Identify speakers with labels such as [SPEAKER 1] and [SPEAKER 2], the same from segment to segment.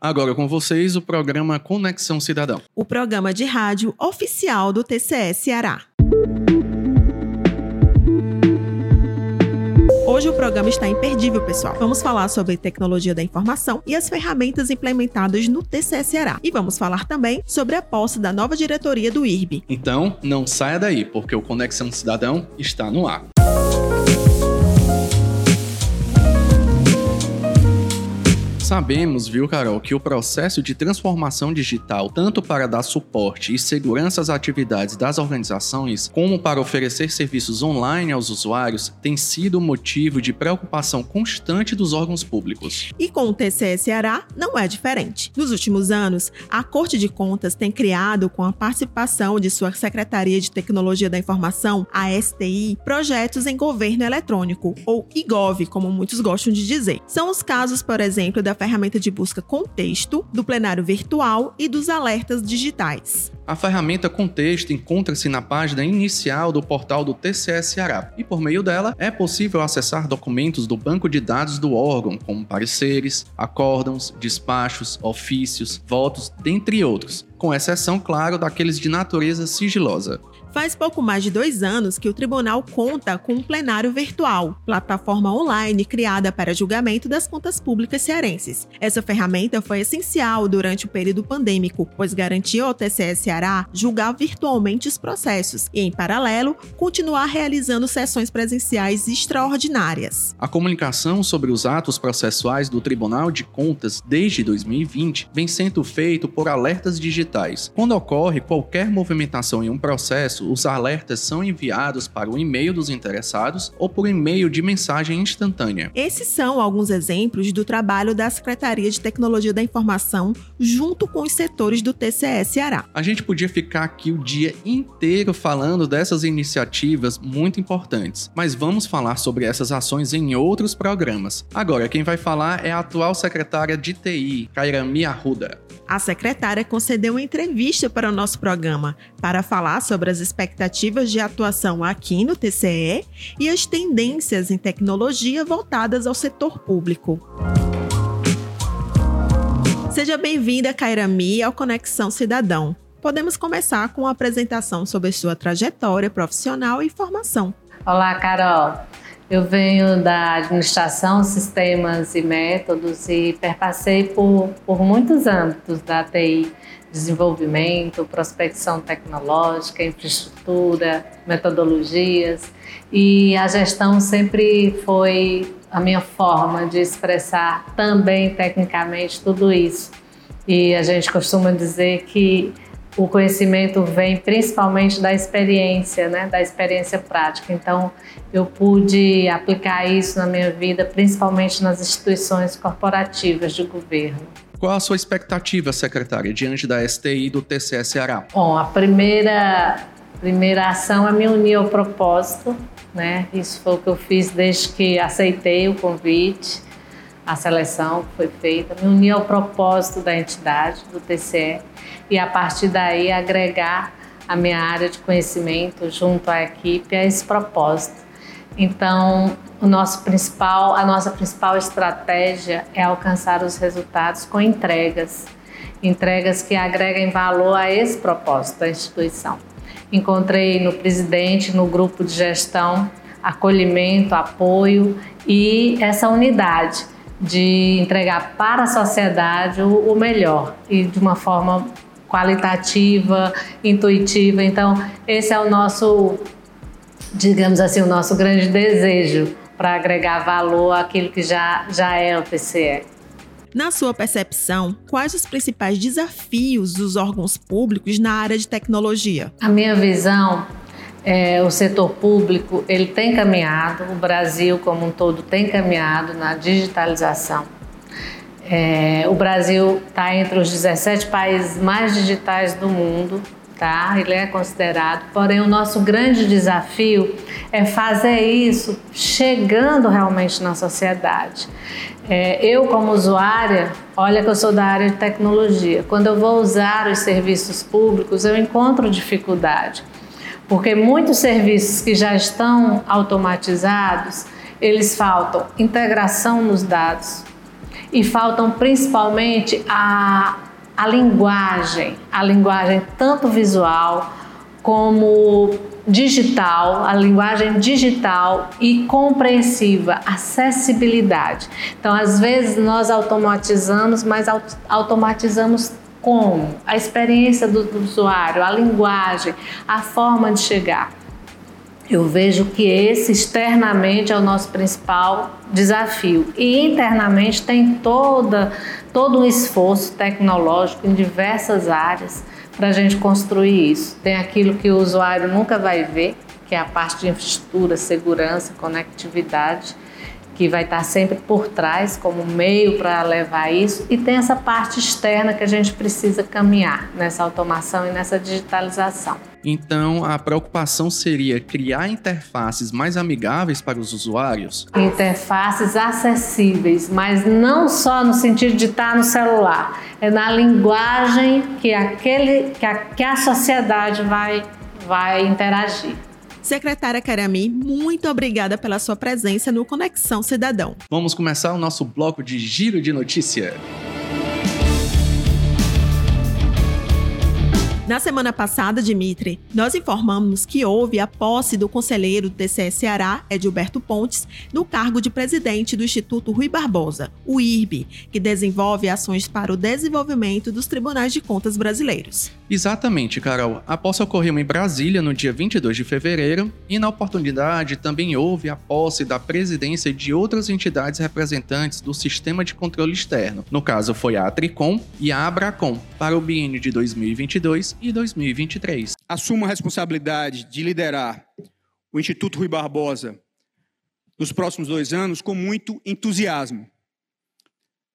[SPEAKER 1] Agora com vocês o programa Conexão Cidadão.
[SPEAKER 2] O programa de rádio oficial do TCE Ceará. Hoje o programa está imperdível, pessoal. Vamos falar sobre tecnologia da informação e as ferramentas implementadas no TCE Ceará. E vamos falar também sobre a posse da nova diretoria do IRB.
[SPEAKER 1] Então, não saia daí, porque o Conexão Cidadão está no ar. Sabemos, viu, Carol, que o processo de transformação digital, tanto para dar suporte e segurança às atividades das organizações, como para oferecer serviços online aos usuários, tem sido motivo de preocupação constante dos órgãos públicos.
[SPEAKER 2] E com o TCE Ceará não é diferente. Nos últimos anos, a Corte de Contas tem criado, com a participação de sua Secretaria de Tecnologia da Informação, a STI, projetos em governo eletrônico, ou IGOV, como muitos gostam de dizer. São os casos, por exemplo, da ferramenta de busca Contexto, do plenário virtual e dos alertas digitais.
[SPEAKER 1] A ferramenta Contexto encontra-se na página inicial do portal do TCS Ceará e, por meio dela, é possível acessar documentos do banco de dados do órgão, como pareceres, acórdãos, despachos, ofícios, votos, dentre outros, com exceção, claro, daqueles de natureza sigilosa.
[SPEAKER 2] Faz pouco mais de dois anos que o tribunal conta com um plenário virtual, plataforma online criada para julgamento das contas públicas cearenses. Essa ferramenta foi essencial durante o período pandêmico, pois garantiu ao TCE Ceará julgar virtualmente os processos e, em paralelo, continuar realizando sessões presenciais extraordinárias.
[SPEAKER 1] A comunicação sobre os atos processuais do Tribunal de Contas desde 2020 vem sendo feito por alertas digitais. Quando ocorre qualquer movimentação em um processo, processo, os alertas são enviados para o e-mail dos interessados ou por e-mail de mensagem instantânea.
[SPEAKER 2] Esses são alguns exemplos do trabalho da Secretaria de Tecnologia da Informação junto com os setores do TCE Ceará.
[SPEAKER 1] A gente podia ficar aqui o dia inteiro falando dessas iniciativas muito importantes, mas vamos falar sobre essas ações em outros programas. Agora, quem vai falar é a atual secretária de TI, Kairami Arruda.
[SPEAKER 2] A secretária concedeu uma entrevista para o nosso programa para falar sobre as expectativas de atuação aqui no TCE e as tendências em tecnologia voltadas ao setor público. Seja bem-vinda, Kairami, ao Conexão Cidadão. Podemos começar com uma apresentação sobre sua trajetória profissional e formação.
[SPEAKER 3] Olá, Carol. Eu venho da administração, sistemas e métodos e perpassei por, por muitos âmbitos da TI, desenvolvimento, prospecção tecnológica, infraestrutura, metodologias e a gestão sempre foi a minha forma de expressar também tecnicamente tudo isso. E a gente costuma dizer que o conhecimento vem principalmente da experiência, né, da experiência prática. Então, eu pude aplicar isso na minha vida, principalmente nas instituições corporativas de governo.
[SPEAKER 1] Qual a sua expectativa, secretária, diante da STI do TCS Ceará?
[SPEAKER 3] Bom, a primeira, primeira ação é me unir ao propósito, né? Isso foi o que eu fiz desde que aceitei o convite, a seleção que foi feita, me unir ao propósito da entidade, do TCE, e a partir daí agregar a minha área de conhecimento junto à equipe a esse propósito. Então, o nosso principal, a nossa principal estratégia é alcançar os resultados com entregas, entregas que agreguem valor a esse propósito da instituição. Encontrei no presidente, no grupo de gestão, acolhimento, apoio e essa unidade de entregar para a sociedade o, melhor e de uma forma qualitativa, intuitiva. Então, esse é o nosso, digamos assim, o nosso grande desejo para agregar valor àquilo que já, já é o TCE.
[SPEAKER 2] Na sua percepção, quais os principais desafios dos órgãos públicos na área de tecnologia?
[SPEAKER 3] A minha visão é, o setor público ele tem caminhado, o Brasil como um todo tem caminhado na digitalização. É, o Brasil está entre os 17 países mais digitais do mundo, tá? Ele é considerado. Porém, o nosso grande desafio é fazer isso chegando realmente na sociedade. É, eu, como usuária, olha que eu sou da área de tecnologia. Quando eu vou usar os serviços públicos, eu encontro dificuldade porque muitos serviços que já estão automatizados, eles faltam integração nos dados. E faltam principalmente a, a linguagem, a linguagem tanto visual como digital, a linguagem digital e compreensiva, acessibilidade. Então, às vezes nós automatizamos, mas automatizamos como? A experiência do, do usuário, a linguagem, a forma de chegar. Eu vejo que esse externamente é o nosso principal desafio e internamente tem toda todo um esforço tecnológico em diversas áreas para a gente construir isso. Tem aquilo que o usuário nunca vai ver, que é a parte de infraestrutura, segurança, conectividade que vai estar sempre por trás como meio para levar isso, e tem essa parte externa que a gente precisa caminhar nessa automação e nessa digitalização.
[SPEAKER 1] Então, a preocupação seria criar interfaces mais amigáveis para os usuários?
[SPEAKER 3] Interfaces acessíveis, mas não só no sentido de estar no celular, é na linguagem que, aquele, que, a, que a sociedade vai, vai interagir.
[SPEAKER 2] Secretária Karami, muito obrigada pela sua presença no Conexão Cidadão.
[SPEAKER 1] Vamos começar o nosso bloco de giro de notícia.
[SPEAKER 2] Na semana passada, Dimitri, nós informamos que houve a posse do conselheiro do TCE Ceará, Edilberto Pontes, no cargo de presidente do Instituto Rui Barbosa, o IRB, que desenvolve ações para o desenvolvimento dos tribunais de contas brasileiros.
[SPEAKER 1] Exatamente, Carol. A posse ocorreu em Brasília no dia 22 de fevereiro e, na oportunidade, também houve a posse da presidência de outras entidades representantes do Sistema de Controle Externo. No caso, foi a Atricom e a Abracom, para o biênio de 2022 e 2023.
[SPEAKER 4] Assumo a responsabilidade de liderar o Instituto Rui Barbosa nos próximos dois anos com muito entusiasmo.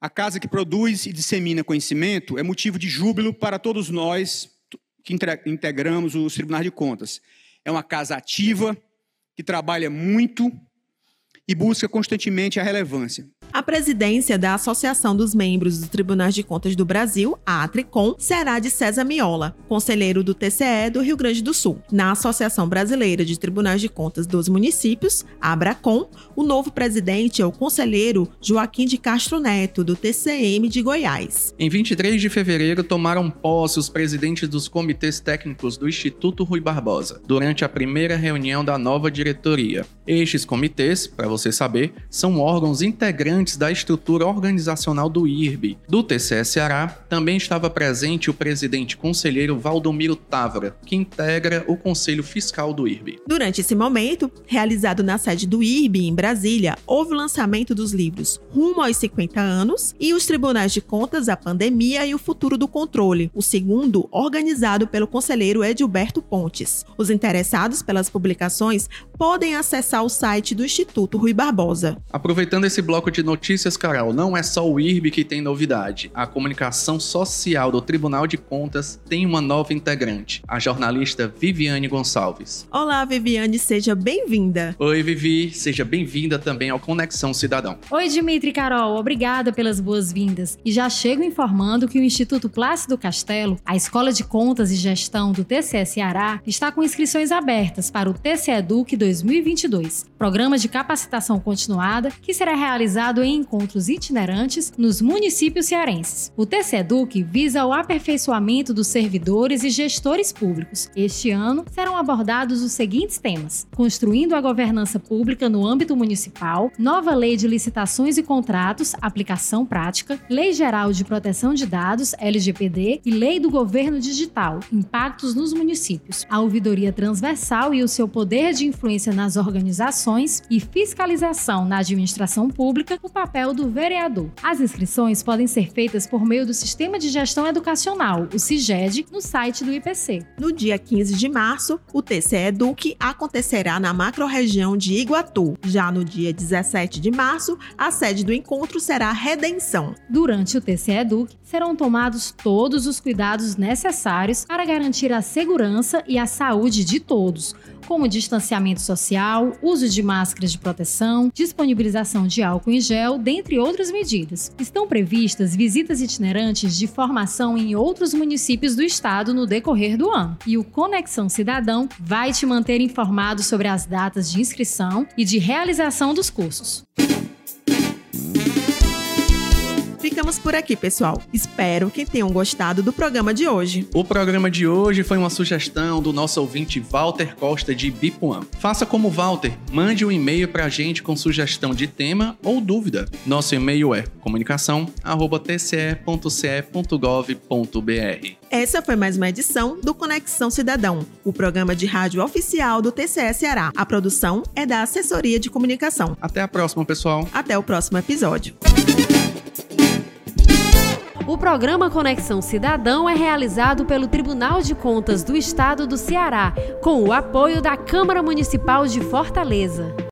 [SPEAKER 4] A casa que produz e dissemina conhecimento é motivo de júbilo para todos nós que integramos os tribunais de contas. É uma casa ativa, que trabalha muito e busca constantemente a relevância.
[SPEAKER 2] A presidência da Associação dos Membros dos Tribunais de Contas do Brasil, a Atricom, será de César Miola, conselheiro do TCE do Rio Grande do Sul. Na Associação Brasileira de Tribunais de Contas dos Municípios, a Abracom, o novo presidente é o conselheiro Joaquim de Castro Neto, do TCM de Goiás.
[SPEAKER 1] Em 23 de fevereiro, tomaram posse os presidentes dos comitês técnicos do Instituto Rui Barbosa, durante a primeira reunião da nova diretoria. Estes comitês, para você saber, são órgãos integrantes da estrutura organizacional do IRB. Do TCS Ceará também estava presente o presidente conselheiro Valdomiro Távora, que integra o Conselho Fiscal do IRB.
[SPEAKER 2] Durante esse momento, realizado na sede do IRB em Brasília, houve o lançamento dos livros Rumo aos 50 anos e Os Tribunais de Contas, a Pandemia e o Futuro do Controle, o segundo organizado pelo conselheiro Edilberto Pontes. Os interessados pelas publicações podem acessar o site do Instituto Rui Barbosa.
[SPEAKER 1] Aproveitando esse bloco de notícias, Carol, não é só o IRB que tem novidade. A comunicação social do Tribunal de Contas tem uma nova integrante, a jornalista Viviane Gonçalves.
[SPEAKER 2] Olá, Viviane, seja bem-vinda.
[SPEAKER 1] Oi, Vivi, seja bem-vinda também ao Conexão Cidadão.
[SPEAKER 5] Oi, Dimitri e Carol, obrigada pelas boas-vindas. E já chego informando que o Instituto Plácido Castelo, a Escola de Contas e Gestão do TCE Ceará, está com inscrições abertas para o TCE Educ 2022, programa de capacitação continuada que será realizado em encontros itinerantes nos municípios cearenses. O TCEDUC visa o aperfeiçoamento dos servidores e gestores públicos. Este ano serão abordados os seguintes temas: construindo a governança pública no âmbito municipal, nova lei de licitações e contratos, aplicação prática, lei geral de proteção de dados, LGPD, e lei do governo digital, impactos nos municípios, a ouvidoria transversal e o seu poder de influência nas organizações e fiscalização na administração pública, o papel do vereador. As inscrições podem ser feitas por meio do Sistema de Gestão Educacional, o CIGED, no site do IPC.
[SPEAKER 2] No dia 15 de março, o TCE Eduque acontecerá na macro-região de Iguatu. Já no dia 17 de março, a sede do encontro será Redenção.
[SPEAKER 5] Durante o TCE Eduque, serão tomados todos os cuidados necessários para garantir a segurança e a saúde de todos, como distanciamento social, uso de máscaras de proteção, disponibilização de álcool em gel, dentre outras medidas. Estão previstas visitas itinerantes de formação em outros municípios do estado no decorrer do ano. E o Conexão Cidadão vai te manter informado sobre as datas de inscrição e de realização dos cursos.
[SPEAKER 2] Ficamos por aqui, pessoal. Espero que tenham gostado do programa de hoje.
[SPEAKER 1] O programa de hoje foi uma sugestão do nosso ouvinte Walter Costa de Bipuã. Faça como Walter, mande um e-mail pra gente com sugestão de tema ou dúvida. Nosso e-mail é comunicação@tce.ce.gov.br.
[SPEAKER 2] Essa foi mais uma edição do Conexão Cidadão, o programa de rádio oficial do TCE Ceará. A produção é da Assessoria de Comunicação.
[SPEAKER 1] Até a próxima, pessoal.
[SPEAKER 2] Até o próximo episódio.
[SPEAKER 5] O programa Conexão Cidadão é realizado pelo Tribunal de Contas do Estado do Ceará, com o apoio da Câmara Municipal de Fortaleza.